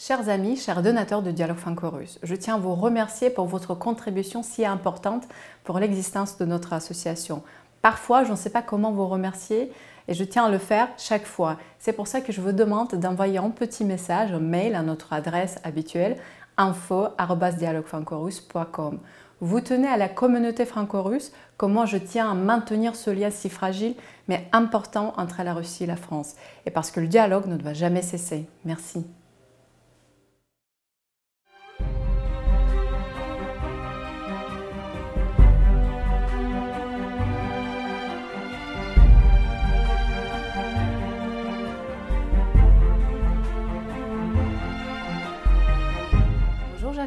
Chers amis, chers donateurs de Dialogue Franco-Russe, je tiens à vous remercier pour votre contribution si importante pour l'existence de notre association. Parfois, je ne sais pas comment vous remercier et je tiens à le faire chaque fois. C'est pour ça que je vous demande d'envoyer un petit message, un mail à notre adresse habituelle info.dialoguefrancorusse.com. Vous tenez à la communauté franco-russe, comment je tiens à maintenir ce lien si fragile mais important entre la Russie et la France. Et parce que le dialogue ne doit jamais cesser. Merci.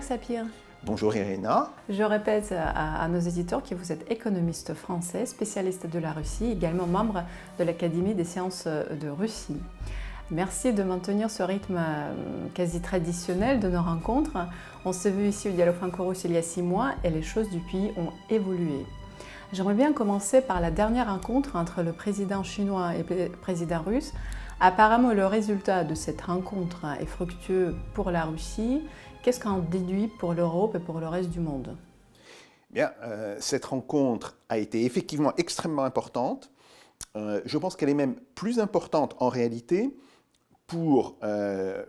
Sapir. Bonjour Irina. Je répète à, nos éditeurs que vous êtes économiste français, spécialiste de la Russie, également membre de l'Académie des sciences de Russie. Merci de maintenir ce rythme euh, quasi traditionnel de nos rencontres. On s'est vu ici au Dialogue franco-russe il y a six mois et les choses du pays ont évolué. J'aimerais bien commencer par la dernière rencontre entre le président chinois et le président russe. Apparemment, le résultat de cette rencontre est fructueux pour la Russie Qu'est-ce qu'en déduit pour l'Europe et pour le reste du monde? Bien, euh, cette rencontre a été effectivement extrêmement importante. Euh, je pense qu'elle est même plus importante en réalité pour euh,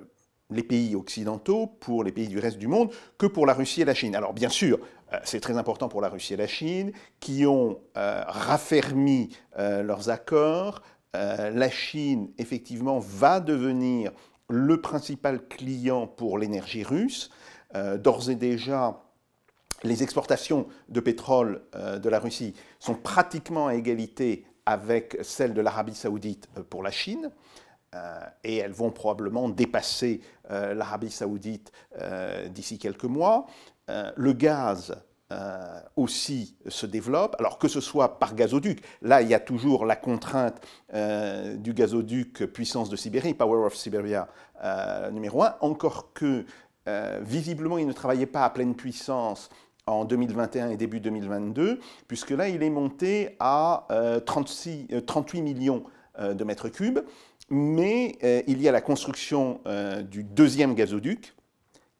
les pays occidentaux, pour les pays du reste du monde, que pour la Russie et la Chine. Alors bien sûr, c'est très important pour la Russie et la Chine, qui ont raffermi leurs accords. la Chine, effectivement, va devenir le principal client pour l'énergie russe. Euh, d'ores et déjà, les exportations de pétrole euh, de la Russie sont pratiquement à égalité avec celles de l'Arabie saoudite euh, pour la Chine. et elles vont probablement dépasser l'Arabie saoudite d'ici quelques mois. le gaz euh, aussi se développe, alors que ce soit par gazoduc. Là, il y a toujours la contrainte euh, du gazoduc puissance de Sibérie, Power of Siberia euh, numéro 1, encore que visiblement il ne travaillait pas à pleine puissance en 2021 et début 2022, puisque là, il est monté à 36, 38 millions de mètres cubes, mais il y a la construction du deuxième gazoduc,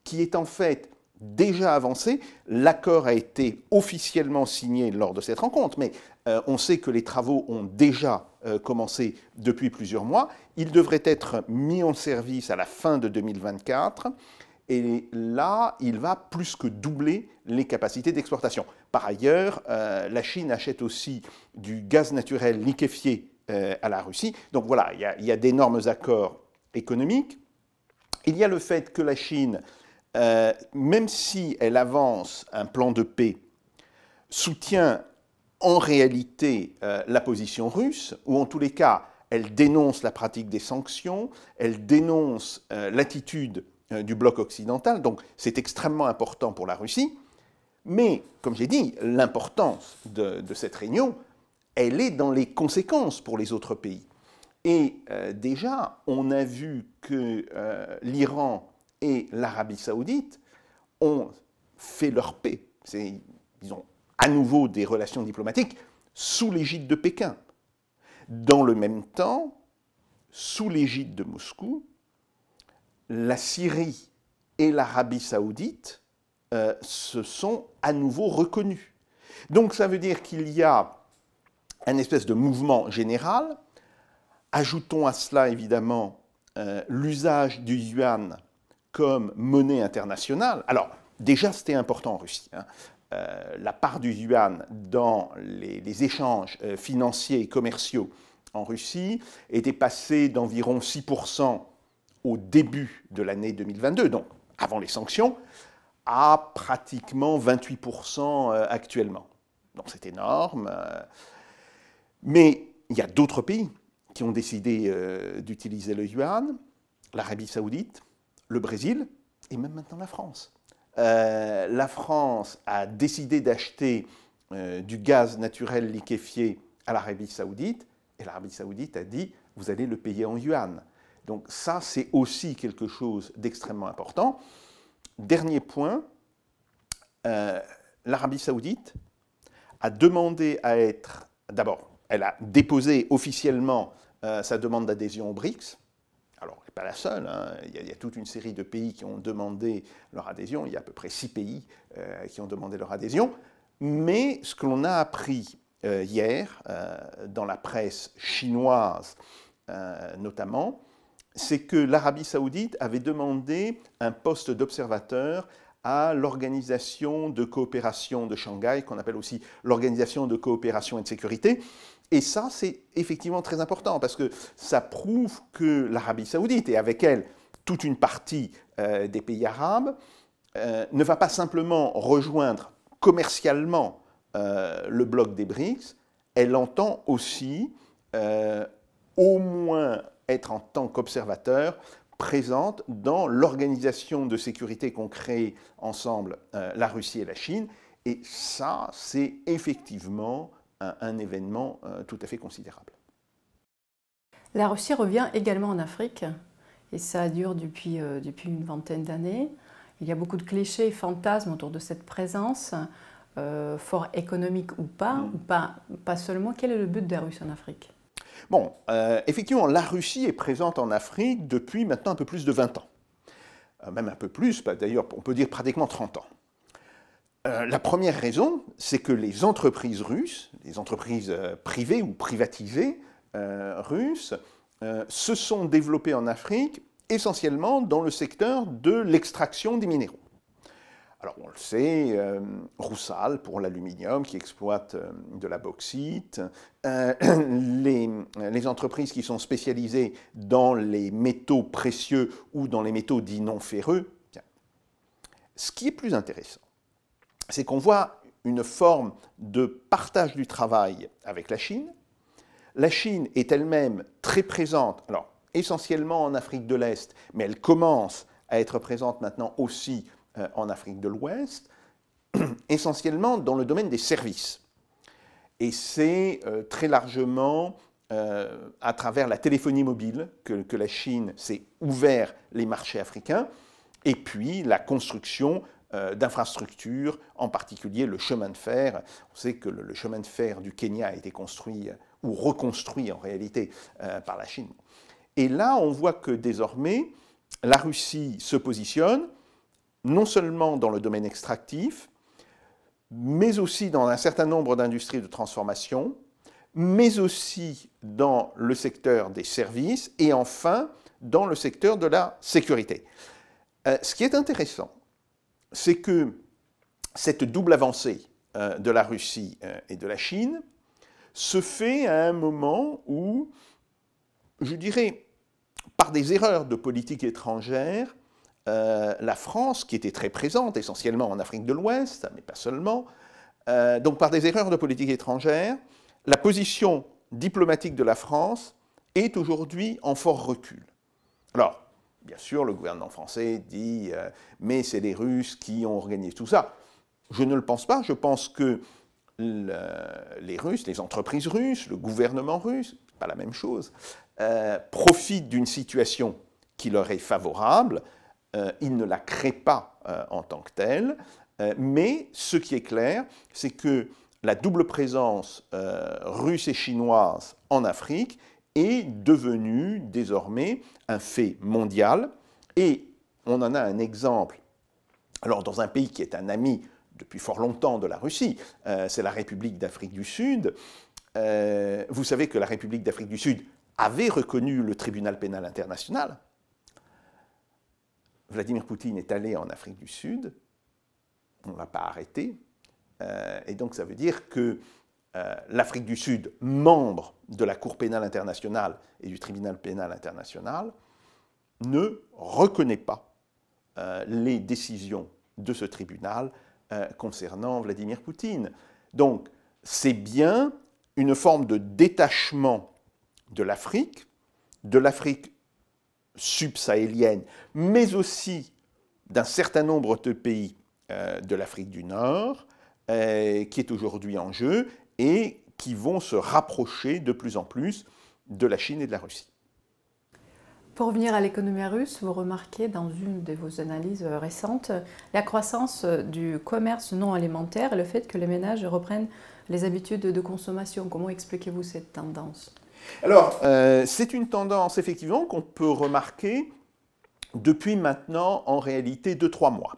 qui est en fait déjà avancé. L'accord a été officiellement signé lors de cette rencontre, mais euh, on sait que les travaux ont déjà euh, commencé depuis plusieurs mois. Il devrait être mis en service à la fin de 2024. Et là, il va plus que doubler les capacités d'exportation. Par ailleurs, euh, la Chine achète aussi du gaz naturel liquéfié à la Russie. Donc voilà, il y a d'énormes accords économiques. Il y a le fait que la Chine euh, même si elle avance un plan de paix, soutient en réalité euh, la position russe, ou en tous les cas, elle dénonce la pratique des sanctions, elle dénonce euh, l'attitude du bloc occidental, donc c'est extrêmement important pour la Russie. Mais, comme j'ai dit, l'importance de, de, cette réunion, elle est dans les conséquences pour les autres pays. Et déjà, on a vu que l'Iran et l'Arabie saoudite ont fait leur paix. Ils ont à nouveau des relations diplomatiques sous l'égide de Pékin. Dans le même temps, sous l'égide de Moscou, la Syrie et l'Arabie saoudite euh, se sont à nouveau reconnus. Donc ça veut dire qu'il y a un espèce de mouvement général. Ajoutons à cela évidemment euh, l'usage du yuan comme monnaie internationale. Alors, déjà, c'était important en Russie. Hein. Euh, la part du yuan dans les, échanges euh, financiers et commerciaux en Russie était passée d'environ 6% au début de l'année 2022, donc avant les sanctions, à pratiquement 28% euh, actuellement. Donc c'est énorme. Mais il y a d'autres pays qui ont décidé d'utiliser le yuan, l'Arabie saoudite, le Brésil et même maintenant la France. Euh, la France a décidé d'acheter euh, du gaz naturel liquéfié à l'Arabie saoudite et l'Arabie saoudite a dit vous allez le payer en yuan. Donc ça, c'est aussi quelque chose d'extrêmement important. Dernier point, euh, l'Arabie saoudite a demandé à être, d'abord, elle a déposé officiellement sa demande d'adhésion aux BRICS, alors n'est pas la seule, hein. il, y a, toute une série de pays qui ont demandé leur adhésion, il y a à peu près six pays euh, qui ont demandé leur adhésion, mais ce que l'on a appris euh, hier euh, dans la presse chinoise notamment, c'est que l'Arabie saoudite avait demandé un poste d'observateur à l'organisation de coopération de Shanghai, qu'on appelle aussi l'organisation de coopération et de sécurité. Et ça, c'est effectivement très important parce que ça prouve que l'Arabie saoudite, et avec elle toute une partie euh, des pays arabes, euh, ne va pas simplement rejoindre commercialement euh, le bloc des BRICS, elle entend aussi au moins être en tant qu'observateur présente dans l'organisation de sécurité qu'ont créée ensemble la Russie et la Chine. Et ça, c'est effectivement un, événement euh, tout à fait considérable. La Russie revient également en Afrique, et ça dure depuis, euh, depuis une vingtaine d'années. Il y a beaucoup de clichés et fantasmes autour de cette présence, fort économique ou pas, mm. ou pas, pas seulement. Quel est le but de la Russie en Afrique? Bon, euh, effectivement, la Russie est présente en Afrique depuis maintenant un peu plus de 20 ans. Euh, même un peu plus, bah, d'ailleurs, on peut dire pratiquement 30 ans. Euh, la première raison, c'est que les entreprises russes, les entreprises privées ou privatisées russes, se sont développées en Afrique essentiellement dans le secteur de l'extraction des minéraux. Alors on le sait, euh, Roussal pour l'aluminium qui exploite euh, de la bauxite, euh, les, entreprises qui sont spécialisées dans les métaux précieux ou dans les métaux dits non ferreux. Ce qui est plus intéressant, c'est qu'on voit une forme de partage du travail avec la Chine. La Chine est elle-même très présente, alors essentiellement en Afrique de l'Est, mais elle commence à être présente maintenant aussi euh, en Afrique de l'Ouest, essentiellement dans le domaine des services. Et c'est euh, très largement euh, à travers la téléphonie mobile que, la Chine s'est ouvert les marchés africains, et puis la construction d'infrastructures, en particulier le chemin de fer. On sait que le, chemin de fer du Kenya a été construit ou reconstruit en réalité par la Chine. Et là, on voit que désormais, la Russie se positionne non seulement dans le domaine extractif, mais aussi dans un certain nombre d'industries de transformation, mais aussi dans le secteur des services et enfin dans le secteur de la sécurité. Euh, ce qui est intéressant, c'est que cette double avancée euh, de la Russie euh, et de la Chine se fait à un moment où, je dirais, par des erreurs de politique étrangère, euh, la France, qui était très présente essentiellement en Afrique de l'Ouest, mais pas seulement, donc par des erreurs de politique étrangère, la position diplomatique de la France est aujourd'hui en fort recul. Alors, bien sûr, le gouvernement français dit euh, mais c'est les Russes qui ont organisé tout ça. Je ne le pense pas. Je pense que les Russes, les entreprises russes, le gouvernement russe, pas la même chose, profitent d'une situation qui leur est favorable euh, il ne la crée pas euh, en tant que telle, euh, mais ce qui est clair, c'est que la double présence russe et chinoise en Afrique est devenue désormais un fait mondial, et on en a un exemple. Alors dans un pays qui est un ami depuis fort longtemps de la Russie, c'est la République d'Afrique du Sud. vous savez que la République d'Afrique du Sud avait reconnu le tribunal pénal international, Vladimir Poutine est allé en Afrique du Sud, on ne l'a pas arrêté, euh, et donc ça veut dire que euh, l'Afrique du Sud, membre de la Cour pénale internationale et du tribunal pénal international, ne reconnaît pas euh, les décisions de ce tribunal concernant Vladimir Poutine. Donc c'est bien une forme de détachement de l'Afrique, de l'Afrique subsahélienne, mais aussi d'un certain nombre de pays euh, de l'Afrique du Nord, euh, qui est aujourd'hui en jeu et qui vont se rapprocher de plus en plus de la Chine et de la Russie. Pour revenir à l'économie russe, vous remarquez dans une de vos analyses récentes la croissance du commerce non alimentaire et le fait que les ménages reprennent les habitudes de consommation. Comment expliquez-vous cette tendance? Alors, c'est une tendance effectivement qu'on peut remarquer depuis maintenant en réalité 2-3 mois.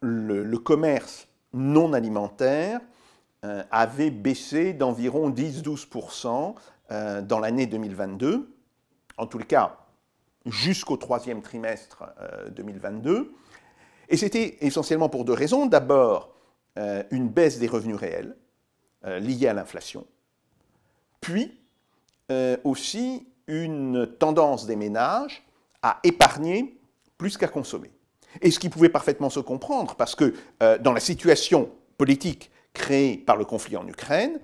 le, commerce non alimentaire euh, avait baissé d'environ 10-12% euh, dans l'année 2022, en tout cas jusqu'au troisième trimestre 2022. Euh, Et c'était essentiellement pour deux raisons. D'abord, une baisse des revenus réels liés à l'inflation, puis aussi une tendance des ménages à épargner plus qu'à consommer. Et ce qui pouvait parfaitement se comprendre, parce que dans la situation politique créée par le conflit en Ukraine,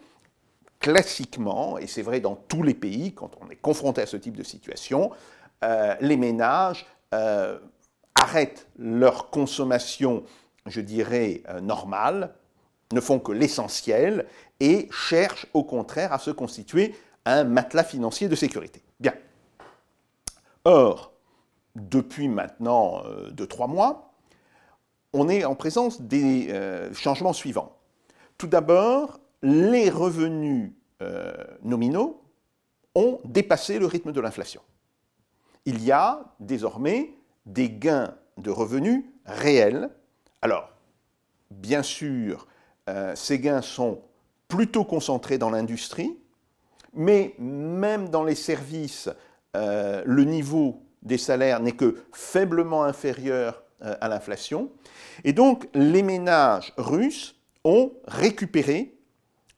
classiquement, et c'est vrai dans tous les pays, quand on est confronté à ce type de situation, euh, les ménages euh, arrêtent leur consommation, je dirais, euh, normale, ne font que l'essentiel et cherchent au contraire à se constituer un matelas financier de sécurité. Bien. Or, depuis maintenant 2-3 mois, on est en présence des changements suivants. Tout d'abord, les revenus euh, nominaux ont dépassé le rythme de l'inflation. Il y a désormais des gains de revenus réels. Alors, bien sûr, euh, ces gains sont plutôt concentrés dans l'industrie, mais même dans les services, euh, le niveau des salaires n'est que faiblement inférieur à l'inflation. Et donc, les ménages russes ont récupéré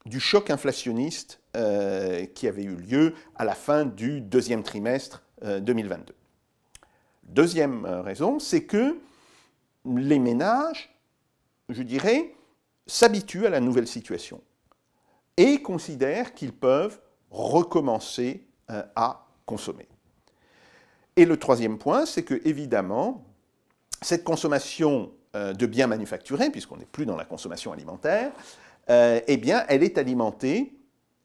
du choc inflationniste euh, qui avait eu lieu à la fin du deuxième trimestre 2022. Euh, Deuxième euh, raison, c'est que les ménages, je dirais, s'habituent à la nouvelle situation et considèrent qu'ils peuvent recommencer à consommer. Et le troisième point, c'est que, évidemment, cette consommation de biens manufacturés, puisqu'on n'est plus dans la consommation alimentaire, euh, eh bien, elle est alimentée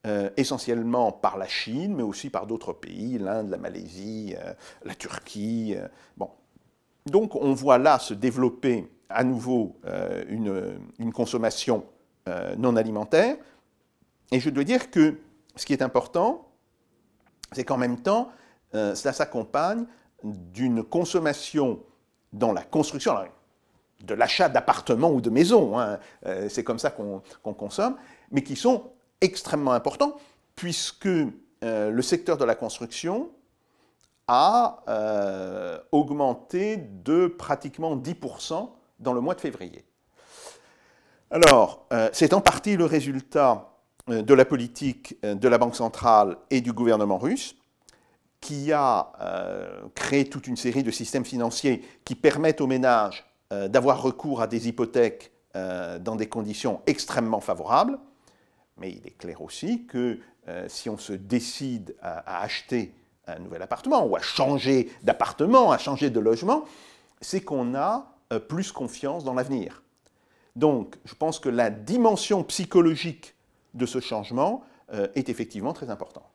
euh, essentiellement par la Chine, mais aussi par d'autres pays, l'Inde, la Malaisie, la Turquie. bon. Donc, on voit là se développer à nouveau une, consommation non alimentaire. Et je dois dire que ce qui est important, c'est qu'en même temps, cela s'accompagne d'une consommation dans la construction de l'achat d'appartements ou de maisons, hein. euh, c'est comme ça qu'on consomme, mais qui sont extrêmement importants, puisque euh, le secteur de la construction a euh, augmenté de pratiquement 10% dans le mois de février. Alors, c'est en partie le résultat de la politique de la Banque centrale et du gouvernement russe, qui a créé toute une série de systèmes financiers qui permettent aux ménages euh, d'avoir recours à des hypothèques euh, dans des conditions extrêmement favorables, mais il est clair aussi que euh, si on se décide à, acheter un nouvel appartement ou à changer d'appartement, à changer de logement, c'est qu'on a plus confiance dans l'avenir. Donc, je pense que la dimension psychologique de ce changement est effectivement très importante.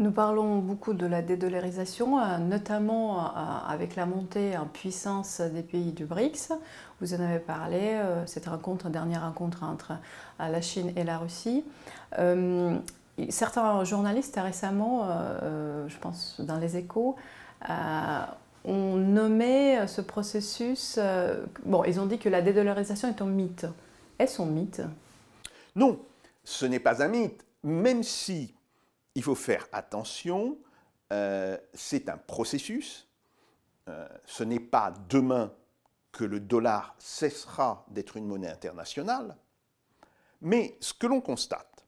Nous parlons beaucoup de la dédollarisation, euh, notamment euh, avec la montée en puissance des pays du BRICS. Vous en avez parlé, euh, cette rencontre, dernière rencontre entre la Chine et la Russie. Certains journalistes récemment, je pense dans les échos, ont nommé ce processus, bon, ils ont dit que la dédollarisation est un mythe. Est-ce un mythe? Non, ce n'est pas un mythe, même si il faut faire attention, euh, c'est un processus, euh, ce n'est pas demain que le dollar cessera d'être une monnaie internationale, mais ce que l'on constate,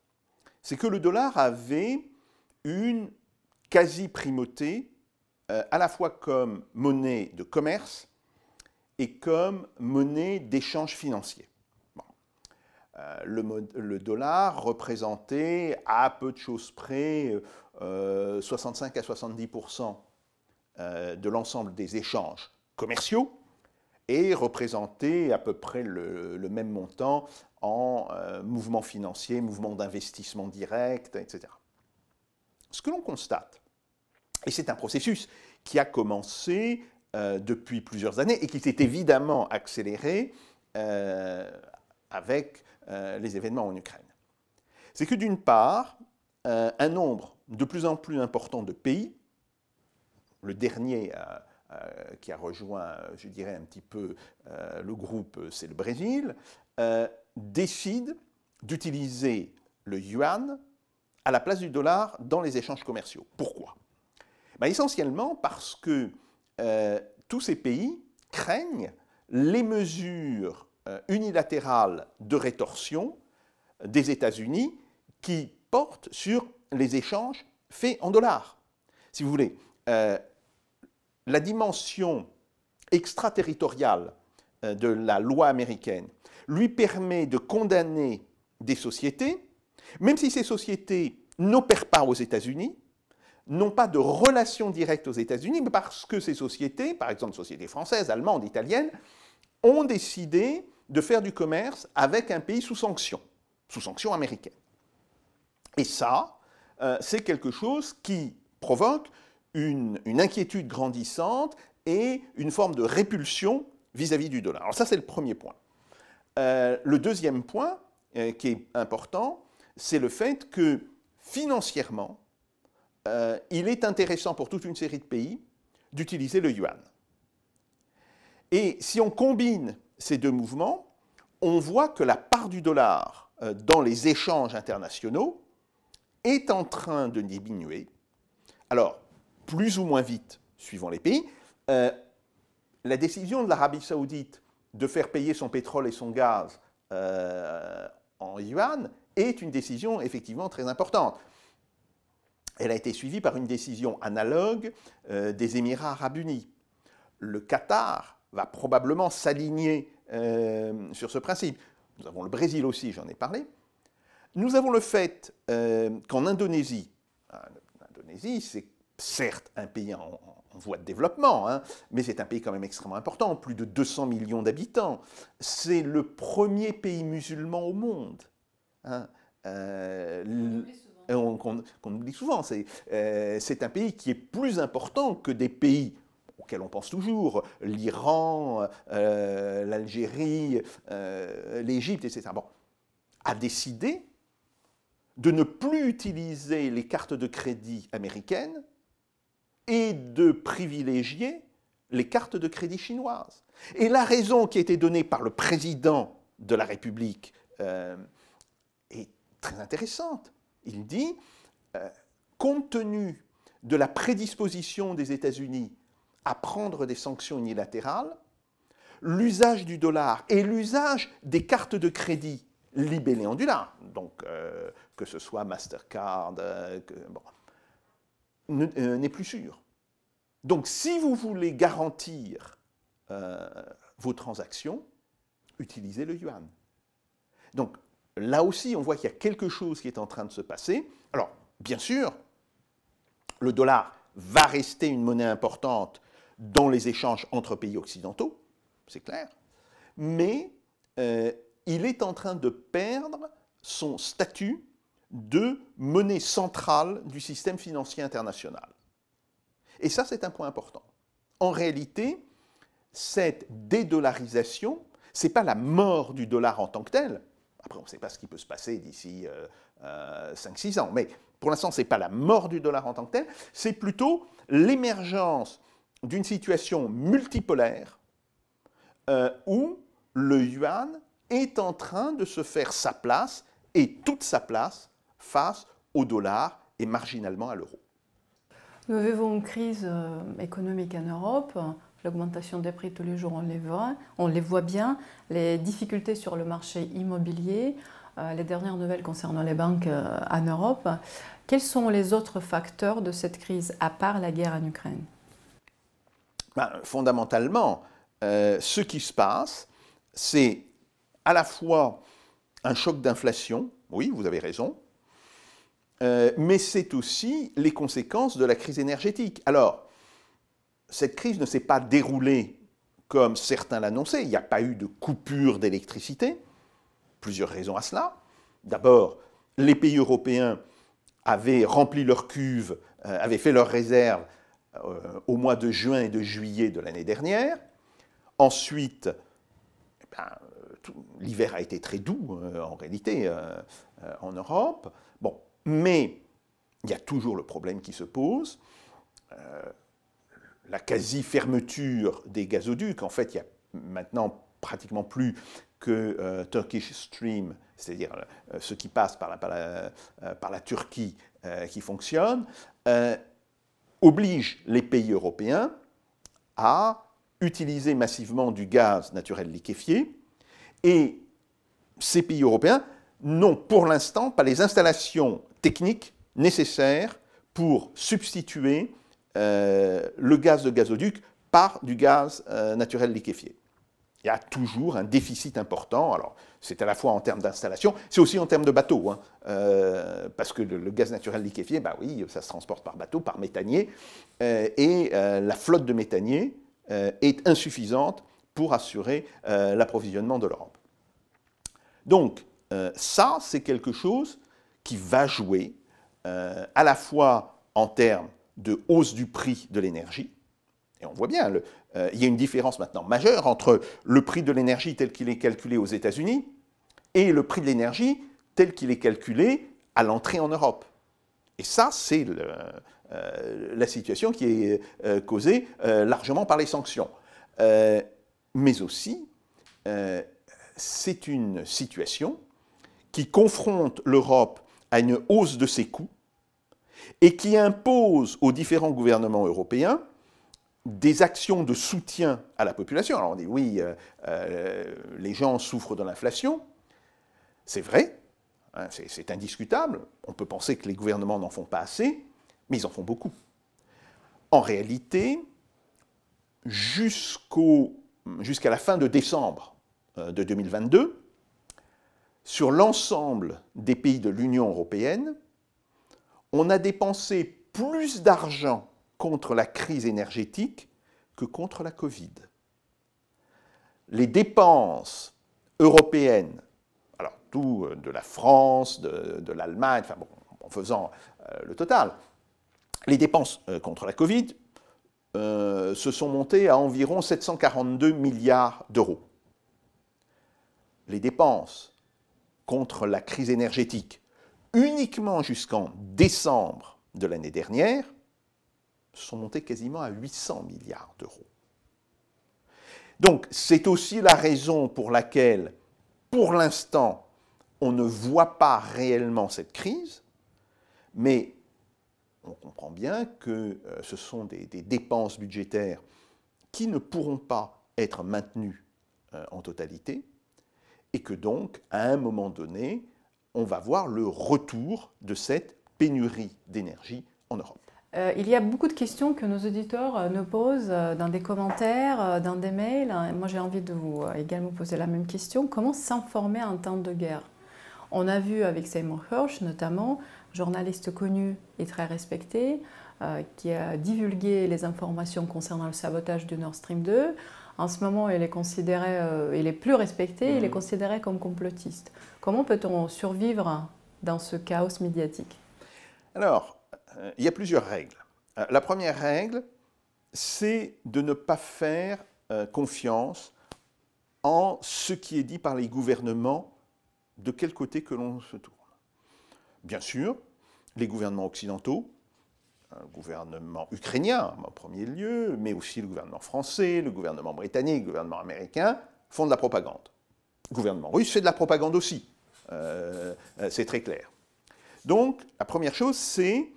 c'est que le dollar avait une quasi-primauté euh, à la fois comme monnaie de commerce et comme monnaie d'échange financier. Euh, le, dollar représentait à peu de choses près 65 euh, à 70% euh, de l'ensemble des échanges commerciaux et représentait à peu près le, même montant en mouvements financiers, mouvements d'investissement direct, etc. Ce que l'on constate, et c'est un processus qui a commencé depuis plusieurs années et qui s'est évidemment accéléré avec euh, les événements en Ukraine. C'est que d'une part, un nombre de plus en plus important de pays, le dernier qui a rejoint, je dirais, un petit peu le groupe, c'est le Brésil, décide d'utiliser le yuan à la place du dollar dans les échanges commerciaux. Pourquoi? Ben, Essentiellement parce que euh, tous ces pays craignent les mesures euh, unilatérales de rétorsion des États-Unis qui portent sur les échanges faits en dollars. Si vous voulez, euh, la dimension extraterritoriale de la loi américaine lui permet de condamner des sociétés, même si ces sociétés n'opèrent pas aux États-Unis, n'ont pas de relation directe aux États-Unis, mais parce que ces sociétés, par exemple sociétés françaises, allemandes, italiennes, ont décidé de faire du commerce avec un pays sous sanction, sous sanction américaine. Et ça, euh, c'est quelque chose qui provoque une, inquiétude grandissante et une forme de répulsion vis-à-vis du dollar. Alors ça, c'est le premier point. Euh, le deuxième point, euh, qui est important, c'est le fait que financièrement, il est intéressant pour toute une série de pays d'utiliser le yuan. Et si on combine ces deux mouvements, on voit que la part du dollar euh, dans les échanges internationaux est en train de diminuer. Alors, plus ou moins vite, suivant les pays. Euh, la décision de l'Arabie saoudite de faire payer son pétrole et son gaz en yuan est une décision effectivement très importante. Elle a été suivie par une décision analogue euh, des Émirats arabes unis. Le Qatar va probablement s'aligner euh, sur ce principe. Nous avons le Brésil aussi, j'en ai parlé. Nous avons le fait euh, qu'en Indonésie, l'Indonésie c'est certes un pays en, voie de développement, hein, mais c'est un pays quand même extrêmement important, plus de 200 millions d'habitants. C'est le premier pays musulman au monde. Hein. Euh, qu'on oublie souvent. C'est un pays qui est plus important que des pays auxquels on pense toujours, l'Iran, euh, l'Algérie, l'Égypte, etc. Bon, a décidé de ne plus utiliser les cartes de crédit américaines et de privilégier les cartes de crédit chinoises. Et la raison qui a été donnée par le président de la République est très intéressante. Il dit, euh, compte tenu de la prédisposition des États-Unis à prendre des sanctions unilatérales, l'usage du dollar et l'usage des cartes de crédit libellées en dollars, donc euh, que ce soit Mastercard, euh, n'est plus sûr. Donc si vous voulez garantir vos transactions, utilisez le yuan. Donc là aussi, on voit qu'il y a quelque chose qui est en train de se passer. Alors, bien sûr, le dollar va rester une monnaie importante dans les échanges entre pays occidentaux, c'est clair, mais euh, il est en train de perdre son statut de monnaie centrale du système financier international. Et ça, c'est un point important. En réalité, cette dédollarisation, ce n'est pas la mort du dollar en tant que tel, après, on ne sait pas ce qui peut se passer d'ici 5-6 euh, ans. Mais pour l'instant, ce n'est pas la mort du dollar en tant que tel, c'est plutôt l'émergence d'une situation multipolaire euh, où le yuan est en train de se faire sa place et toute sa place face au dollar et marginalement à l'euro. Nous vivons une crise euh, économique en Europe l'augmentation des prix tous les jours, on les voit, on les voit bien, les difficultés sur le marché immobilier, euh, les dernières nouvelles concernant les banques en Europe. Quels sont les autres facteurs de cette crise, à part la guerre en Ukraine? Ben, Fondamentalement, euh, ce qui se passe, c'est à la fois un choc d'inflation, oui, vous avez raison, mais c'est aussi les conséquences de la crise énergétique. Alors, cette crise ne s'est pas déroulée comme certains l'annonçaient. Il n'y a pas eu de coupure d'électricité. Plusieurs raisons à cela. D'abord, les pays européens avaient rempli leurs cuves, euh, avaient fait leurs réserves euh, au mois de juin et de juillet de l'année dernière. Ensuite, eh ben, l'hiver a été très doux euh, en réalité en Europe. Bon, mais il y a toujours le problème qui se pose. la quasi-fermeture des gazoducs, en fait, il y a maintenant pratiquement plus que Turkish Stream, c'est-à-dire ce qui passe par la, par la Turquie qui fonctionne, oblige les pays européens à utiliser massivement du gaz naturel liquéfié et ces pays européens n'ont pour l'instant pas les installations techniques nécessaires pour substituer euh, le gaz de gazoduc par du gaz euh, naturel liquéfié. Il y a toujours un déficit important. C'est à la fois en termes d'installation, c'est aussi en termes de bateaux, hein. euh, parce que le, gaz naturel liquéfié, bah oui, ça se transporte par bateau, par méthanier, et la flotte de méthanier est insuffisante pour assurer l'approvisionnement de l'Europe. Donc, euh, ça, c'est quelque chose qui va jouer euh, à la fois en termes de hausse du prix de l'énergie, et on voit bien, euh, il y a une différence maintenant majeure entre le prix de l'énergie tel qu'il est calculé aux États-Unis et le prix de l'énergie tel qu'il est calculé à l'entrée en Europe. Et ça, c'est la situation qui est causée largement par les sanctions. mais aussi, c'est une situation qui confronte l'Europe à une hausse de ses coûts et qui impose aux différents gouvernements européens des actions de soutien à la population. Alors on dit oui, euh, euh, les gens souffrent de l'inflation, c'est vrai, hein, c'est indiscutable, on peut penser que les gouvernements n'en font pas assez, mais ils en font beaucoup. En réalité, jusqu'à la fin de décembre euh, de 2022, sur l'ensemble des pays de l'Union européenne, on a dépensé plus d'argent contre la crise énergétique que contre la Covid. Les dépenses européennes, alors tout euh, de la France, de, l'Allemagne, en faisant euh, le total, les dépenses euh, contre la Covid se sont montées à environ 742 milliards d'euros. Les dépenses contre la crise énergétique uniquement jusqu'en décembre de l'année dernière sont montés quasiment à 800 milliards d'euros. Donc c'est aussi la raison pour laquelle, pour l'instant, on ne voit pas réellement cette crise, mais on comprend bien que euh, ce sont des, dépenses budgétaires qui ne pourront pas être maintenues euh, en totalité, et que donc, à un moment donné, on va voir le retour de cette pénurie d'énergie en Europe. Euh, il y a beaucoup de questions que nos auditeurs euh, nous posent euh, dans des commentaires, dans des mails. Moi, j'ai envie de vous également poser la même question. Comment s'informer en temps de guerre? On a vu avec Seymour Hersh, notamment, journaliste connu et très respecté, qui a divulgué les informations concernant le sabotage du Nord Stream 2. En ce moment, il est considéré, euh, il est plus respecté, il est mm. considéré comme complotiste. Comment peut-on survivre dans ce chaos médiatique? Alors, il y a plusieurs règles. Euh, la première règle, c'est de ne pas faire confiance en ce qui est dit par les gouvernements de quel côté que l'on se tourne. Bien sûr, les gouvernements occidentaux un gouvernement ukrainien en premier lieu, mais aussi le gouvernement français, le gouvernement britannique, le gouvernement américain, font de la propagande. Le gouvernement russe fait de la propagande aussi. Euh, euh, c'est très clair. Donc, la première chose, c'est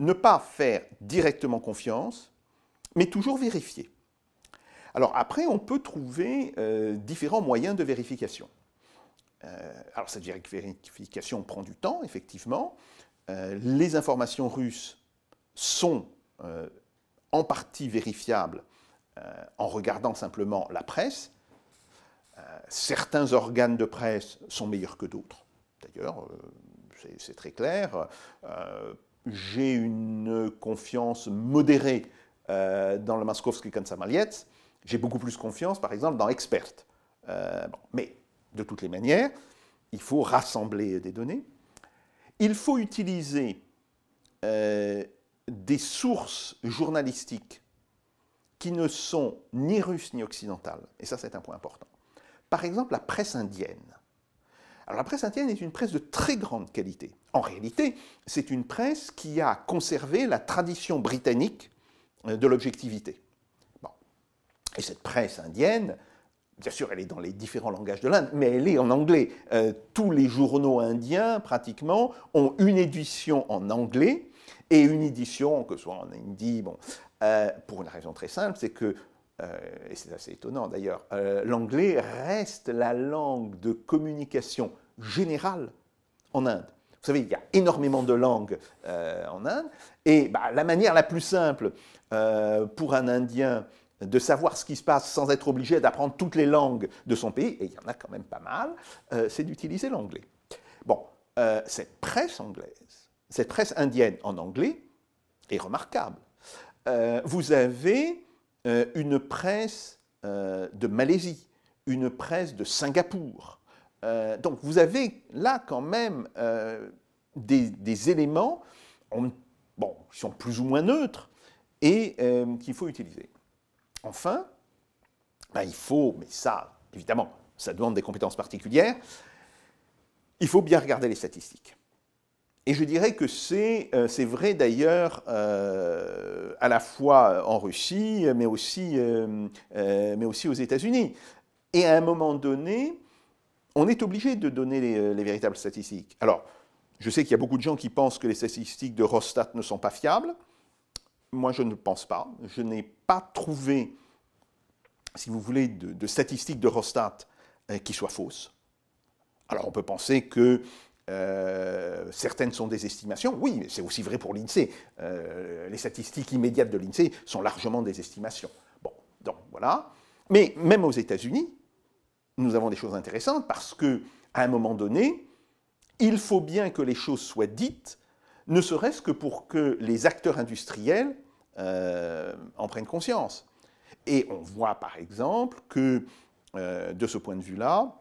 ne pas faire directement confiance, mais toujours vérifier. Alors après, on peut trouver euh, différents moyens de vérification. alors cette vérification prend du temps, effectivement. les informations russes sont euh, en partie vérifiables euh, en regardant simplement la presse. Euh, certains organes de presse sont meilleurs que d'autres. D'ailleurs, c'est très clair. J'ai une confiance modérée dans le Moskovski Kansamalietz. J'ai beaucoup plus confiance, par exemple, dans Expert. mais de toutes les manières, il faut rassembler des données. Il faut utiliser des sources journalistiques qui ne sont ni russes ni occidentales, et ça c'est un point important. Par exemple, la presse indienne. Alors la presse indienne est une presse de très grande qualité. En réalité, c'est une presse qui a conservé la tradition britannique euh, de l'objectivité. Et cette presse indienne, bien sûr, elle est dans les différents langages de l'Inde, mais elle est en anglais. Euh, tous les journaux indiens, pratiquement, ont une édition en anglais et une édition, que ce soit en hindi, bon, euh, pour une raison très simple, c'est que, et c'est assez étonnant d'ailleurs, l'anglais reste la langue de communication générale en Inde. Vous savez, il y a énormément de langues en Inde, et bah, la manière la plus simple euh, pour un Indien de savoir ce qui se passe sans être obligé d'apprendre toutes les langues de son pays, et il y en a quand même pas mal, euh, c'est d'utiliser l'anglais. Bon, euh, cette presse anglaise, cette presse indienne en anglais est remarquable. vous avez une presse de Malaisie, une presse de Singapour. donc vous avez là quand même des, éléments, qui sont plus ou moins neutres, et euh, qu'il faut utiliser. Enfin, ben, il faut, mais ça, évidemment, ça demande des compétences particulières, il faut bien regarder les statistiques. Et je dirais que c'est euh, vrai d'ailleurs euh, à la fois en Russie, mais aussi, mais aussi aux États-Unis. Et à un moment donné, on est obligé de donner les, les véritables statistiques. Alors, je sais qu'il y a beaucoup de gens qui pensent que les statistiques de Rostat ne sont pas fiables. Moi, je ne pense pas. Je n'ai pas trouvé, si vous voulez, de, statistiques de Rostat euh, qui soient fausses. Alors, on peut penser que euh, certaines sont des estimations. Oui, mais c'est aussi vrai pour l'INSEE. Euh, les statistiques immédiates de l'INSEE sont largement des estimations. Bon, donc voilà. Mais même aux États-Unis, nous avons des choses intéressantes parce que, à un moment donné, il faut bien que les choses soient dites ne serait-ce que pour que les acteurs industriels euh, en prennent conscience. Et on voit par exemple que, de ce point de vue-là,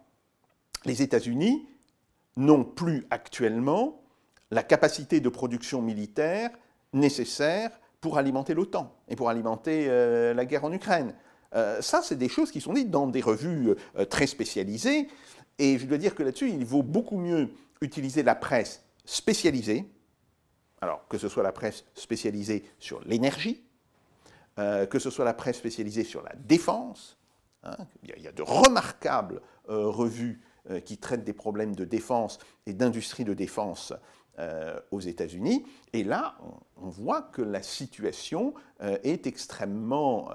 les États-Unis n'ont plus actuellement la capacité de production militaire nécessaire pour alimenter l'OTAN et pour alimenter euh, la guerre en Ukraine. ça, c'est des choses qui sont dites dans des revues très spécialisées. Et je dois dire que là-dessus, il vaut beaucoup mieux utiliser la presse spécialisée, alors, que ce soit la presse spécialisée sur l'énergie, euh, que ce soit la presse spécialisée sur la défense, hein, il, y a, de remarquables euh, revues euh, qui traitent des problèmes de défense et d'industrie de défense aux États-Unis. Et là, on, voit que la situation est extrêmement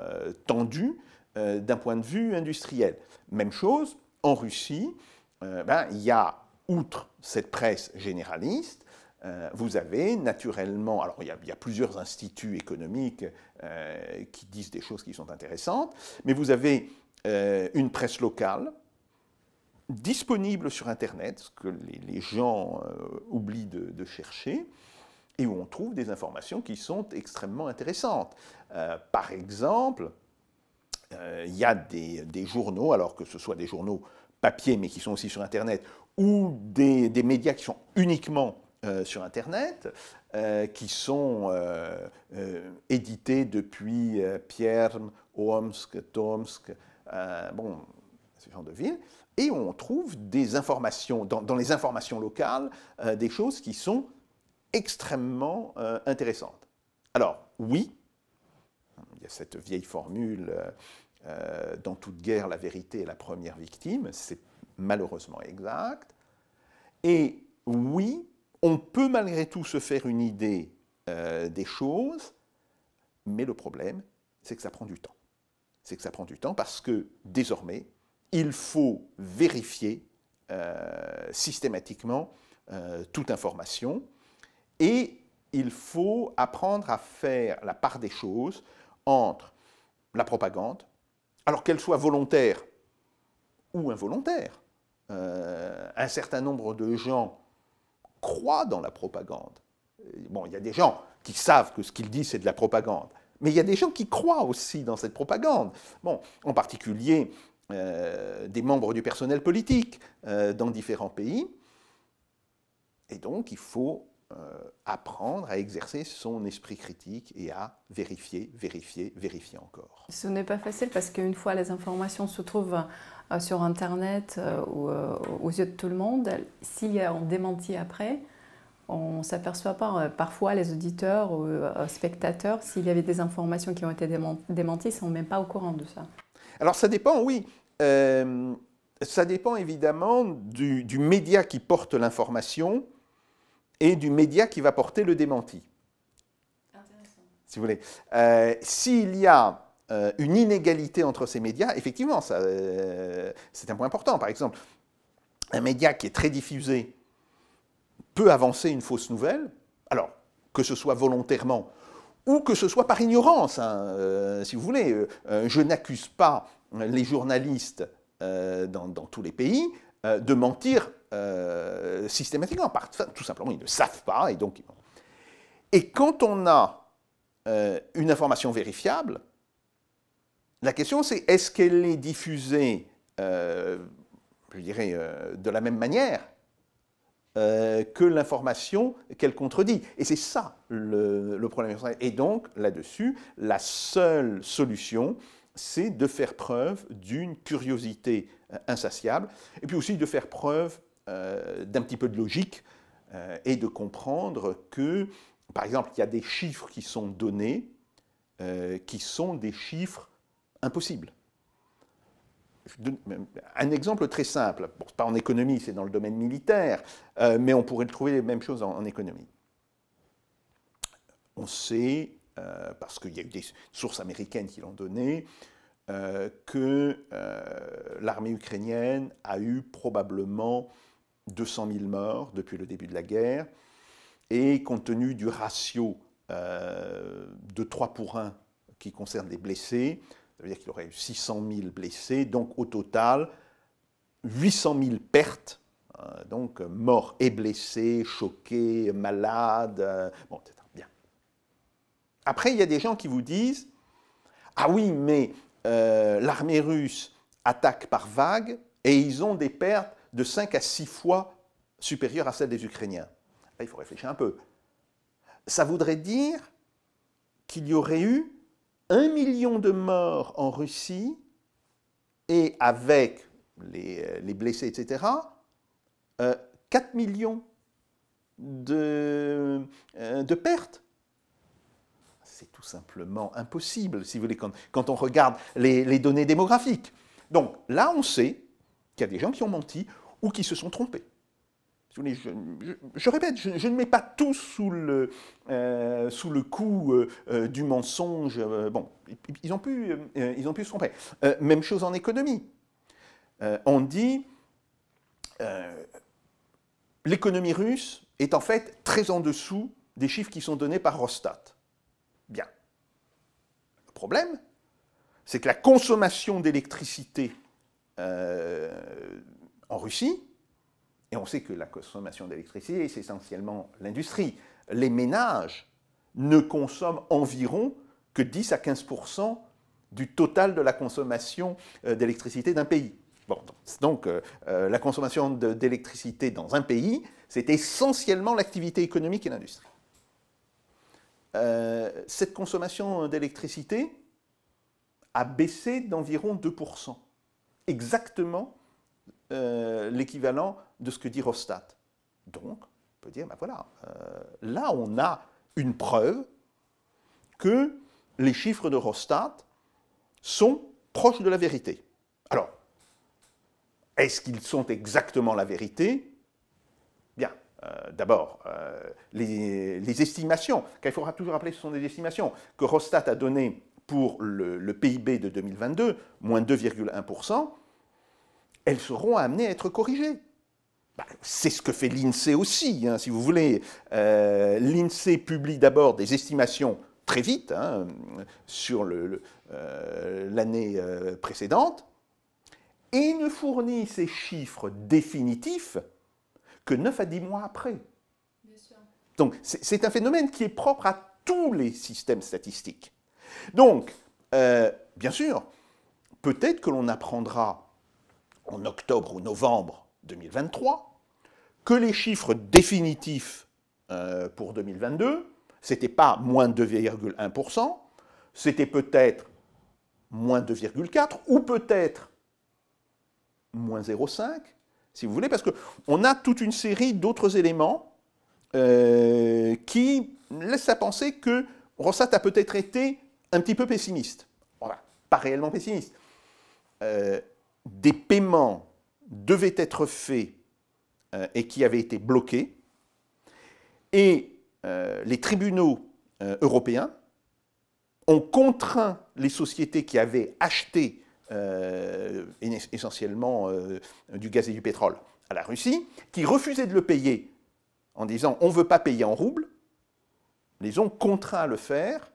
tendue d'un point de vue industriel. Même chose, en Russie, ben, il y a, outre cette presse généraliste, euh, vous avez naturellement, alors il y, a, plusieurs instituts économiques euh, qui disent des choses qui sont intéressantes, mais vous avez euh, une presse locale disponible sur Internet, ce que les, gens oublient de, chercher, et où on trouve des informations qui sont extrêmement intéressantes. par exemple, il y a des, journaux, alors que ce soit des journaux papier, mais qui sont aussi sur Internet, ou des, médias qui sont uniquement euh, sur Internet, euh, qui sont euh, édités depuis Perm, Omsk, Tomsk, bon, ce genre de villes, et on trouve des informations, dans, les informations locales, des choses qui sont extrêmement intéressantes. Alors, oui, il y a cette vieille formule, dans toute guerre, la vérité est la première victime, c'est malheureusement exact, et oui, on peut malgré tout se faire une idée euh, des choses, mais le problème, c'est que ça prend du temps. C'est que ça prend du temps parce que désormais, il faut vérifier euh, systématiquement euh, toute information et il faut apprendre à faire la part des choses entre la propagande, alors qu'elle soit volontaire ou involontaire. un certain nombre de gens croient dans la propagande. Bon, il y a des gens qui savent que ce qu'ils disent, c'est de la propagande. Mais il y a des gens qui croient aussi dans cette propagande. Bon, en particulier euh, des membres du personnel politique euh, dans différents pays. Et donc, il faut apprendre à exercer son esprit critique et à vérifier, vérifier, vérifier encore. Ce n'est pas facile parce qu'une fois les informations se trouvent sur Internet ou aux yeux de tout le monde, s'il y a un démenti après, on ne s'aperçoit pas, parfois les auditeurs ou spectateurs, s'il y avait des informations qui ont été démenties, ne sont même pas au courant de ça. Alors ça dépend, oui. Euh, ça dépend évidemment du, média qui porte l'information et du média qui va porter le démenti. Intéressant. Si vous voulez. Euh, s'il y a euh, une inégalité entre ces médias, effectivement, c'est un point important. Par exemple, un média qui est très diffusé peut avancer une fausse nouvelle, alors que ce soit volontairement ou que ce soit par ignorance, hein, euh, si vous voulez. Euh, je n'accuse pas les journalistes euh, dans, tous les pays de mentir systématiquement. tout simplement, ils ne savent pas. Et, donc, et quand on a une information vérifiable, la question c'est est-ce qu'elle est diffusée, je dirais, de la même manière euh, que l'information qu'elle contredit. Et c'est ça le, problème. Et donc, là-dessus, la seule solution, c'est de faire preuve d'une curiosité euh, insatiable, et puis aussi de faire preuve euh, d'un petit peu de logique, et de comprendre que, par exemple, il y a des chiffres qui sont donnés, qui sont des chiffres impossibles un exemple très simple, pas en économie, c'est dans le domaine militaire, euh, mais on pourrait trouver les mêmes choses en, économie. On sait, euh, parce qu'il y a eu des sources américaines qui l'ont donné, euh, que l'armée ukrainienne a eu probablement 200 000 morts depuis le début de la guerre, et compte tenu du ratio de 3 pour 1 qui concerne les blessés, ça veut dire qu'il aurait eu 600 000 blessés, donc au total 800 000 pertes, hein, donc morts et blessés, choqués, malades, euh, bon, etc. Bien. Après, il y a des gens qui vous disent Ah oui, mais euh, l'armée russe attaque par vagues et ils ont des pertes de 5 à 6 fois supérieures à celles des Ukrainiens. Là, il faut réfléchir un peu. Ça voudrait dire qu'il y aurait eu un million de morts en Russie et avec les, euh, blessés, etc., 4 euh, millions de, euh, de pertes. C'est tout simplement impossible, si vous voulez, quand, on regarde les données démographiques. Donc là, on sait qu'il y a des gens qui ont menti ou qui se sont trompés. Je, répète, je, ne mets pas tout sous le, euh, sous le coup euh, euh, du mensonge. bon, ils ont, pu, ils ont pu se tromper. même chose en économie. on dit l'économie russe est en fait très en dessous des chiffres qui sont donnés par Rostat. Bien. Le problème, c'est que la consommation d'électricité en Russie et on sait que la consommation d'électricité, c'est essentiellement l'industrie. Les ménages ne consomment environ que 10 à 15 du total de la consommation euh, d'électricité d'un pays. Bon, donc euh, euh, la consommation d'électricité dans un pays, c'est essentiellement l'activité économique et l'industrie. cette consommation d'électricité a baissé d'environ 2%, exactement euh, l'équivalent de ce que dit Rostat. Donc, on peut dire, ben voilà, euh, là on a une preuve que les chiffres de Rostat sont proches de la vérité. Alors, est-ce qu'ils sont exactement la vérité? Bien, euh, d'abord, les, estimations, car il faudra toujours rappeler ce sont des estimations, que Rostat a données pour le, le PIB de 2022, moins 2,1%, elles seront amenées à être corrigées. Bah, c'est ce que fait l'INSEE aussi, hein, si vous voulez. Euh, L'INSEE publie d'abord des estimations très vite hein, sur euh, l'année euh, précédente et ne fournit ces chiffres définitifs que 9 à 10 mois après. Donc c'est un phénomène qui est propre à tous les systèmes statistiques. Donc, bien sûr, peut-être que l'on apprendra en octobre ou novembre 2023 que les chiffres définitifs pour 2022, c'était pas moins 2,1%, c'était peut-être moins 2,4 ou peut-être moins 0,5, si vous voulez, parce qu'on a toute une série d'autres éléments euh, qui laissent à penser que Rossat a peut-être été un petit peu pessimiste. pas réellement pessimiste. Euh, des paiements devaient être faits euh, et qui avaient été bloqués, et les tribunaux européens ont contraint les sociétés qui avaient acheté euh, essentiellement euh, du gaz et du pétrole à la Russie, qui refusaient de le payer en disant on ne veut pas payer en roubles, les ont contraints à le faire.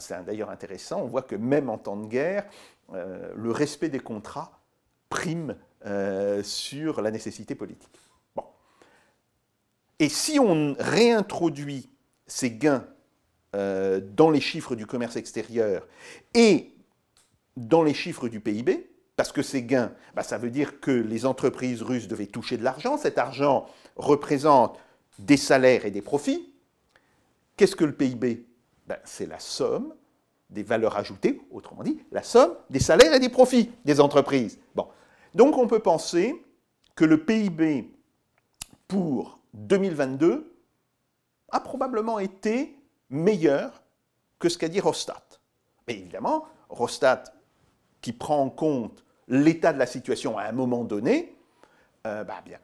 C'est d'ailleurs intéressant, on voit que même en temps de guerre, euh, le respect des contrats prime sur la nécessité politique. Bon. Et si on réintroduit ces gains euh, dans les chiffres du commerce extérieur et dans les chiffres du PIB, parce que ces gains, bah, ça veut dire que les entreprises russes devaient toucher de l'argent. Cet argent représente des salaires et des profits. Qu'est-ce que le PIB ben, C'est la somme des valeurs ajoutées, autrement dit, la somme des salaires et des profits des entreprises. Donc on peut penser que le PIB pour 2022 a probablement été meilleur que ce qu'a dit Rostat. Mais évidemment, Rostat, qui prend en compte l'état de la situation à un moment donné, euh, bah bien,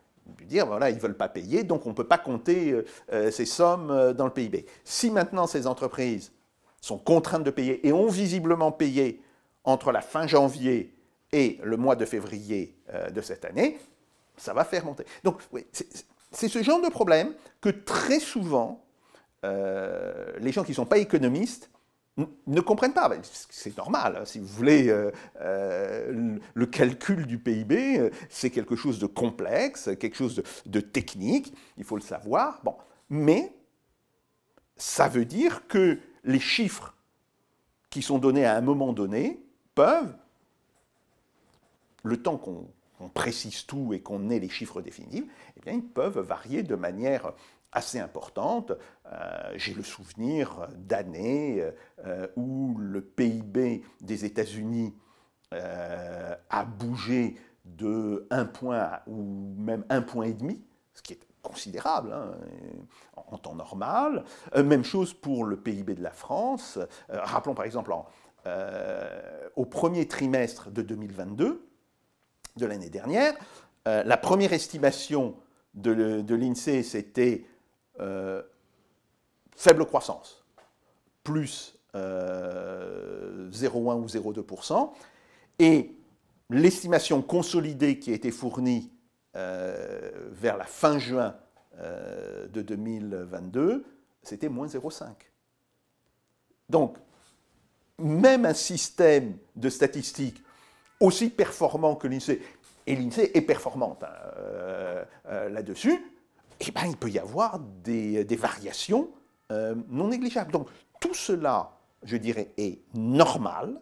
dire, voilà, ils ne veulent pas payer, donc on ne peut pas compter euh, euh, ces sommes dans le PIB. Si maintenant ces entreprises sont contraintes de payer et ont visiblement payé entre la fin janvier et le mois de février de cette année, ça va faire monter. Donc, c'est ce genre de problème que très souvent, euh, les gens qui ne sont pas économistes ne comprennent pas. C'est normal, hein, si vous voulez, euh, euh, le calcul du PIB, c'est quelque chose de complexe, quelque chose de, technique, il faut le savoir. Bon. Mais ça veut dire que les chiffres qui sont donnés à un moment donné peuvent, le temps qu'on précise tout et qu'on ait les chiffres définitifs, eh bien, ils peuvent varier de manière assez importante. Euh, j'ai le souvenir d'années euh, où le PIB des États-Unis euh, a bougé de un point ou même un point et demi, ce qui est considérable hein, en, temps normal. même chose pour le PIB de la France. rappelons par exemple au premier trimestre de 2022, de l'année dernière, la première estimation de l'INSEE, c'était euh, faible croissance, plus 0,1 euh, ou 0,2%, et l'estimation consolidée qui a été fournie euh, vers la fin juin de 2022, c'était moins 0,5. Donc, même un système de statistiques aussi performant que l'INSEE, et l'INSEE est performante hein, là-dessus, eh ben, il peut y avoir des, variations euh, non négligeables. Donc tout cela, je dirais, est normal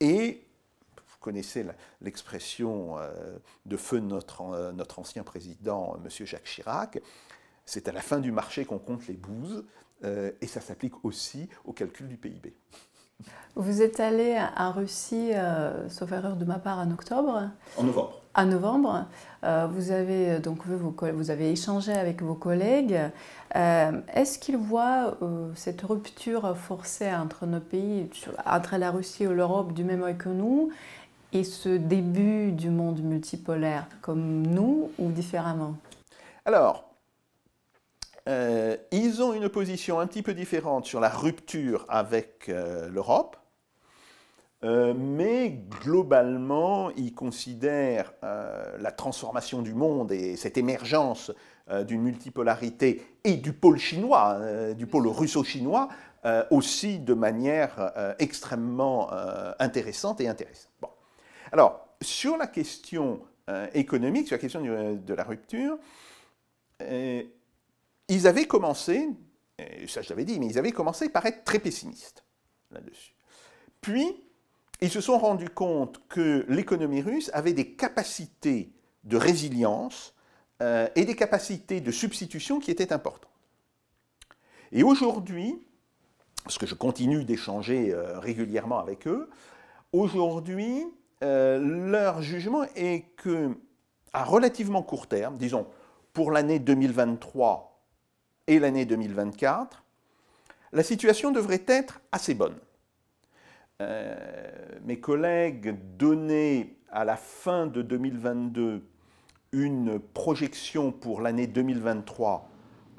et vous connaissez l'expression euh, de feu de notre, euh, notre ancien président, M. Jacques Chirac, c'est à la fin du marché qu'on compte les bouses, et ça s'applique aussi au calcul du PIB. Vous êtes allé en Russie, sauf erreur de ma part, en octobre En novembre à novembre. Euh, vous, avez, euh, donc, vous, vous, avez échangé avec vos collègues. Euh, est-ce qu'ils voient cette rupture forcée entre nos pays, entre la Russie et l'Europe du même œil que nous, et ce début du monde multipolaire comme nous ou différemment? Alors, ils ont une position un petit peu différente sur la rupture avec l'Europe. Euh, mais globalement, il considère euh, la transformation du monde et cette émergence euh, d'une multipolarité et du pôle chinois, du pôle russo-chinois, aussi de manière extrêmement intéressante et intéressante. Bon. Alors, sur la question économique, sur la question de la rupture, ils avaient commencé, ça je l'avais dit, mais ils avaient commencé par être très pessimistes là-dessus. Puis, ils se sont rendus compte que l'économie russe avait des capacités de résilience euh, et des capacités de substitution qui étaient importantes. Et aujourd'hui, parce que je continue d'échanger régulièrement avec eux, aujourd'hui, leur jugement est que, à relativement court terme, disons pour l'année 2023 et l'année 2024, la situation devrait être assez bonne. Euh, mes collègues donnaient à la fin de 2022 une projection pour l'année 2023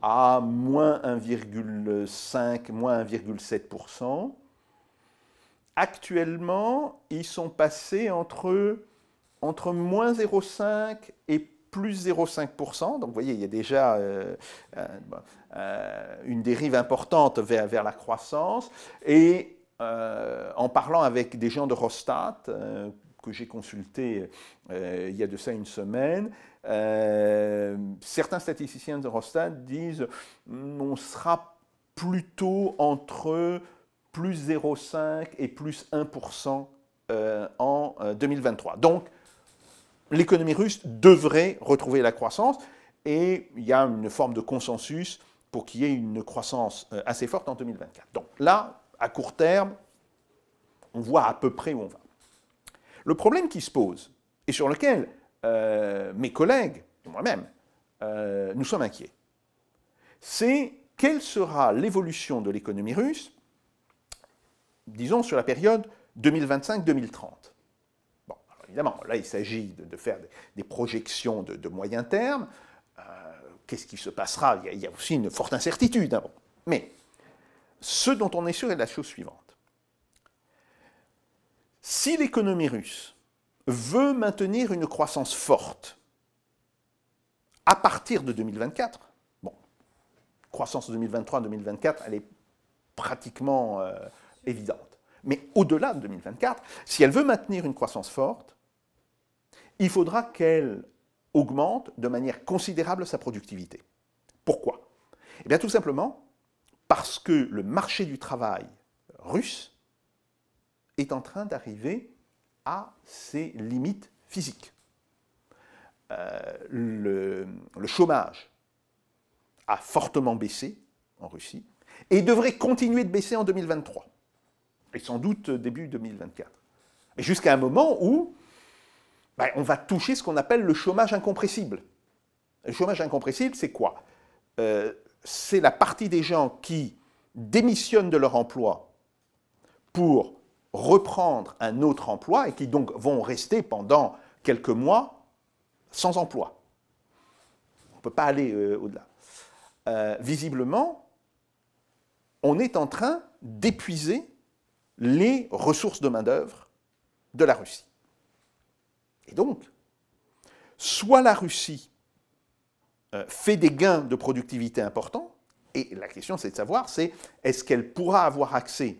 à moins 1,5, moins 1,7%. Actuellement, ils sont passés entre, entre moins 0,5 et plus 0,5%. Donc vous voyez, il y a déjà euh, euh, euh, une dérive importante vers, la croissance. Et en parlant avec des gens de Rostat, que j'ai consulté il y a de ça une semaine, certains statisticiens de Rostat disent hmm, on sera plutôt entre plus 0,5 et plus 1% en 2023. Donc, l'économie russe devrait retrouver la croissance et il y a une forme de consensus pour qu'il y ait une croissance euh, assez forte en 2024. Donc là, à court terme, on voit à peu près où on va. Le problème qui se pose, et sur lequel euh, mes collègues et moi-même, euh, nous sommes inquiets, c'est quelle sera l'évolution de l'économie russe, disons sur la période 2025-2030 évidemment, là, il s'agit de, faire des projections de, moyen terme. Euh, qu'est-ce qui se passera? Il y, a, aussi une forte incertitude. Hein. Mais ce dont on est sûr est la chose suivante. Si l'économie russe veut maintenir une croissance forte à partir de 2024, bon, croissance 2023-2024, elle est pratiquement euh, évidente. Mais au-delà de 2024, si elle veut maintenir une croissance forte, il faudra qu'elle augmente de manière considérable sa productivité. Pourquoi? Eh bien tout simplement parce que le marché du travail russe est en train d'arriver à ses limites physiques. Euh, le, le chômage a fortement baissé en Russie et devrait continuer de baisser en 2023 et sans doute début 2024. Et jusqu'à un moment où ben, on va toucher ce qu'on appelle le chômage incompressible. Le chômage incompressible, c'est quoi? Euh, C'est la partie des gens qui démissionnent de leur emploi pour reprendre un autre emploi et qui donc vont rester pendant quelques mois sans emploi. On ne peut pas aller euh, au-delà. Euh, visiblement, on est en train d'épuiser les ressources de main-d'œuvre de la Russie. Et donc, soit la Russie euh, fait des gains de productivité importants, et la question c'est de savoir, est-ce qu'elle pourra avoir accès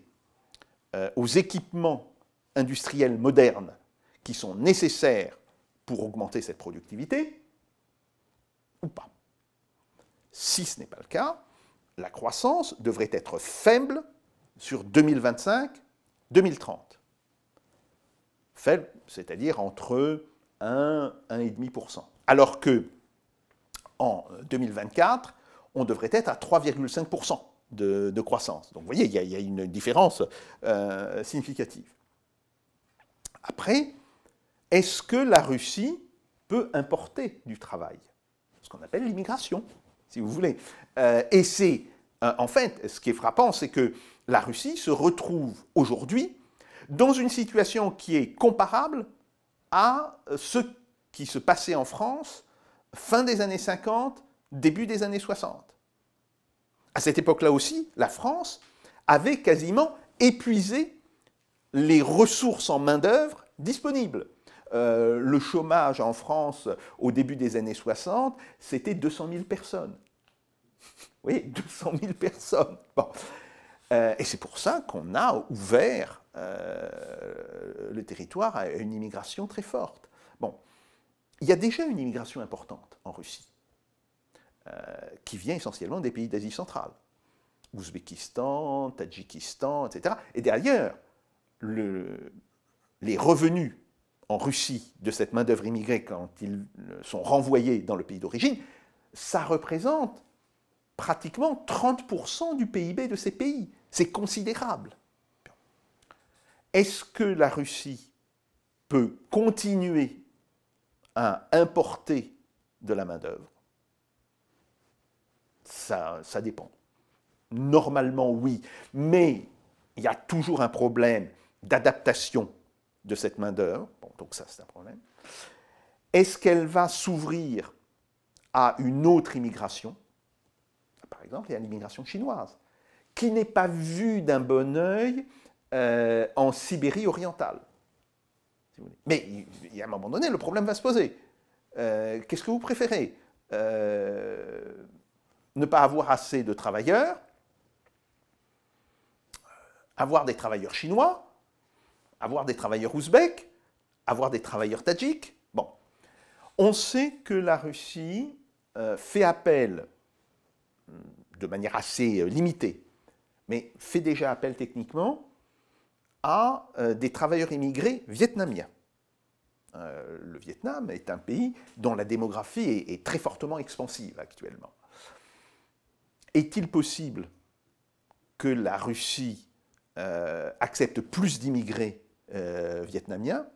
euh, aux équipements industriels modernes qui sont nécessaires pour augmenter cette productivité, ou pas. Si ce n'est pas le cas, la croissance devrait être faible sur 2025-2030 faible, c'est-à-dire entre 1 1,5%. Alors que en 2024, on devrait être à 3,5% de, croissance. Donc vous voyez, il y a, une différence euh, significative. Après, est-ce que la Russie peut importer du travail? Ce qu'on appelle l'immigration, si vous voulez. Euh, et c'est, euh, en fait, ce qui est frappant, c'est que la Russie se retrouve aujourd'hui dans une situation qui est comparable à ce qui se passait en France fin des années 50, début des années 60. À cette époque-là aussi, la France avait quasiment épuisé les ressources en main-d'œuvre disponibles. Euh, le chômage en France au début des années 60, c'était 200 000 personnes. Oui, 200 000 personnes. Euh, et c'est pour ça qu'on a ouvert euh, le territoire a une immigration très forte. Bon, il y a déjà une immigration importante en Russie, euh, qui vient essentiellement des pays d'Asie centrale. Ouzbékistan, Tadjikistan, etc. Et derrière, les revenus en Russie de cette main-d'œuvre immigrée quand ils sont renvoyés dans le pays d'origine, ça représente pratiquement 30% du PIB de ces pays. C'est considérable. Est-ce que la Russie peut continuer à importer de la main-d'œuvre? Ça, dépend. Normalement, oui. Mais il y a toujours un problème d'adaptation de cette main-d'œuvre. Bon, donc ça, c'est un problème. Est-ce qu'elle va s'ouvrir à une autre immigration? Par exemple, il y a l'immigration chinoise, qui n'est pas vue d'un bon œil euh, en Sibérie orientale. Mais a un moment donné, le problème va se poser. Euh, qu'est-ce que vous préférez? Euh, Ne pas avoir assez de travailleurs Avoir des travailleurs chinois Avoir des travailleurs ouzbeks Avoir des travailleurs tadjiks Bon. On sait que la Russie fait appel, de manière assez limitée, mais fait déjà appel techniquement à euh, des travailleurs immigrés vietnamiens. Euh, le Vietnam est un pays dont la démographie est, très fortement expansive actuellement. Est-il possible que la Russie euh, accepte plus d'immigrés vietnamiens?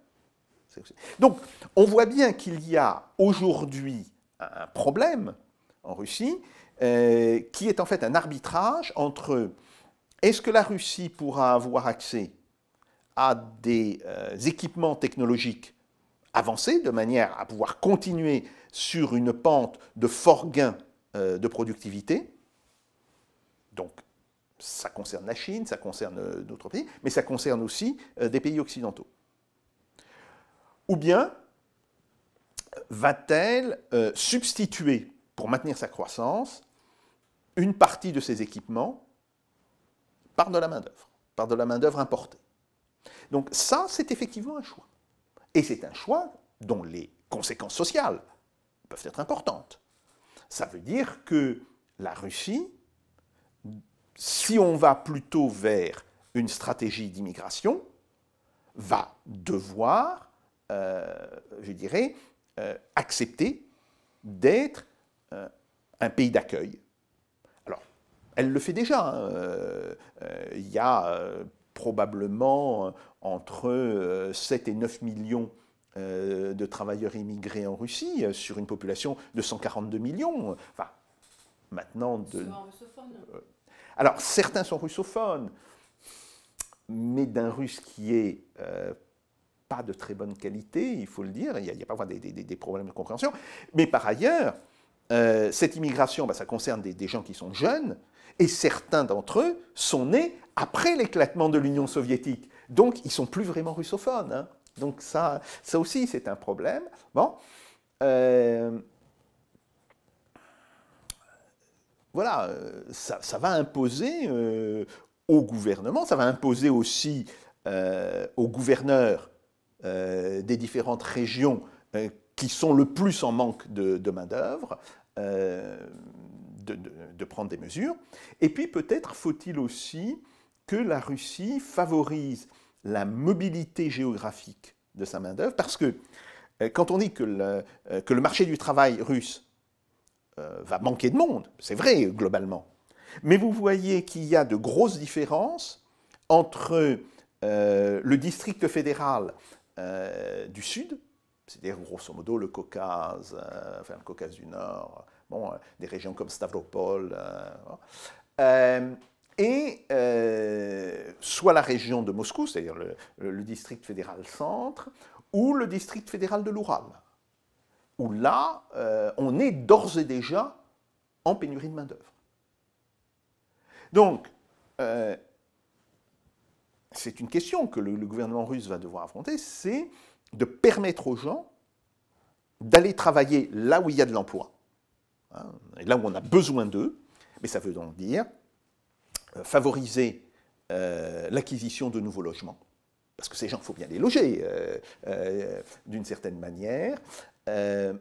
Donc, on voit bien qu'il y a aujourd'hui un problème en Russie qui est en fait un arbitrage entre est-ce que la Russie pourra avoir accès à des euh, équipements technologiques avancés de manière à pouvoir continuer sur une pente de fort gain euh, de productivité. Donc, ça concerne la Chine, ça concerne euh, d'autres pays, mais ça concerne aussi des pays occidentaux. Ou bien va-t-elle substituer, pour maintenir sa croissance, une partie de ces équipements par de la main-d'œuvre, par de la main-d'œuvre importée? Donc ça, c'est effectivement un choix. Et c'est un choix dont les conséquences sociales peuvent être importantes. Ça veut dire que la Russie, si on va plutôt vers une stratégie d'immigration, va devoir, euh, je dirais, euh, accepter d'être euh, un pays d'accueil. Alors, elle le fait déjà. Hein. Il y a probablement euh, entre 7 euh, et 9 millions euh, de travailleurs immigrés en Russie sur une population de 142 millions. Enfin, maintenant. De... Alors, certains sont russophones, mais d'un russe qui est pas de très bonne qualité, il faut le dire. Il y a, a parfois des, des, problèmes de compréhension. Mais par ailleurs, cette immigration, bah, ça concerne des, des gens qui sont jeunes, et certains d'entre eux sont nés après l'éclatement de l'Union soviétique. Donc, ils sont plus vraiment russophones. Hein. Donc, ça, ça aussi, c'est un problème. Bon. Euh, voilà, euh, ça, va imposer euh, au gouvernement, ça va imposer aussi aux gouverneurs des différentes régions qui sont le plus en manque de, main-d'œuvre de, prendre des mesures. Et puis peut-être faut-il aussi que la Russie favorise la mobilité géographique de sa main-d'œuvre, parce que euh, quand on dit que le, euh, que le marché du travail russe euh, va manquer de monde, c'est vrai globalement, mais vous voyez qu'il y a de grosses différences entre le district fédéral du Sud, c'est-à-dire grosso modo le Caucase, enfin le Caucase du Nord, bon, des régions comme Stavropol, et euh, soit la région de Moscou, c'est-à-dire le, district fédéral centre, ou le district fédéral de l'Oural, où là, euh, on est d'ores et déjà en pénurie de main-d'œuvre. Donc, euh, c'est une question que le, gouvernement russe va devoir affronter, c'est de permettre aux gens d'aller travailler là où il y a de l'emploi, hein, là où on a besoin d'eux, mais ça veut donc dire favoriser euh, l'acquisition de nouveaux logements, parce que ces gens, il faut bien les loger euh, d'une certaine manière,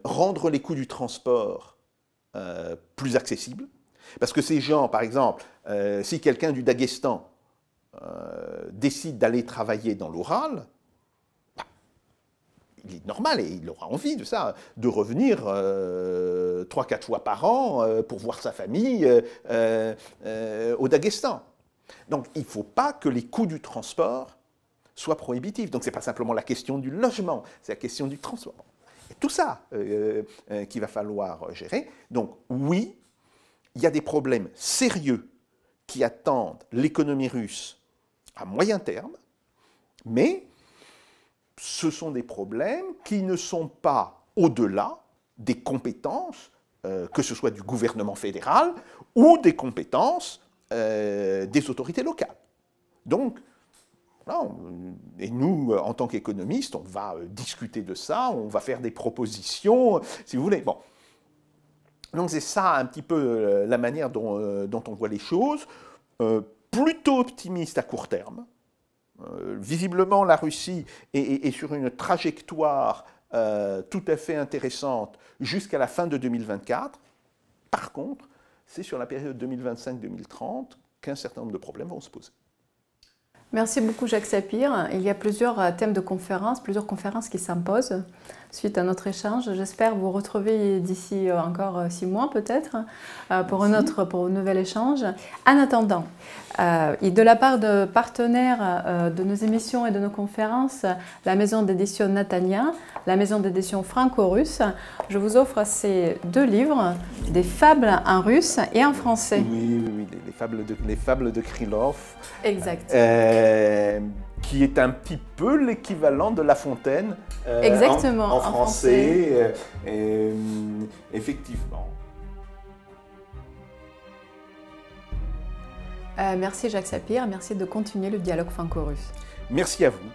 rendre les coûts du transport plus accessibles, parce que ces gens, par exemple, si quelqu'un du Daghestan décide d'aller travailler dans l'Oural, il est normal et il aura envie de ça, de revenir 3-4 fois par an pour voir sa famille au Daghestan. Donc il ne faut pas que les coûts du transport soient prohibitifs. Donc ce n'est pas simplement la question du logement, c'est la question du transport. Tout ça qu'il va falloir gérer. Donc oui, il y a des problèmes sérieux qui attendent l'économie russe à moyen terme, mais ce sont des problèmes qui ne sont pas au-delà des compétences, euh, que ce soit du gouvernement fédéral ou des compétences euh, des autorités locales. Donc, et nous, en tant qu'économistes, on va euh, discuter de ça, on va faire des propositions, si vous voulez. Bon. Donc c'est ça un petit peu la manière dont, on voit les choses, plutôt optimiste à court terme, euh, visiblement, la Russie est, sur une trajectoire euh, tout à fait intéressante jusqu'à la fin de 2024. Par contre, c'est sur la période 2025-2030 qu'un certain nombre de problèmes vont se poser. Merci beaucoup Jacques Sapir. Il y a plusieurs euh, thèmes de conférences, plusieurs conférences qui s'imposent suite à notre échange. J'espère vous retrouver d'ici euh, encore euh, six mois peut-être pour, un autre, pour un nouvel échange. En attendant, et de la part de partenaires de nos émissions et de nos conférences, la maison d'édition Natania, la maison d'édition franco-russe, je vous offre ces deux livres, des fables en russe et en français. Oui, oui, oui les, fables de, les fables de Krylov. Exact. Euh, qui est un petit peu l'équivalent de La Fontaine euh, Exactement, en, français. Euh, effectivement. merci Jacques Sapir, merci de continuer le dialogue franco-russe. Merci à vous.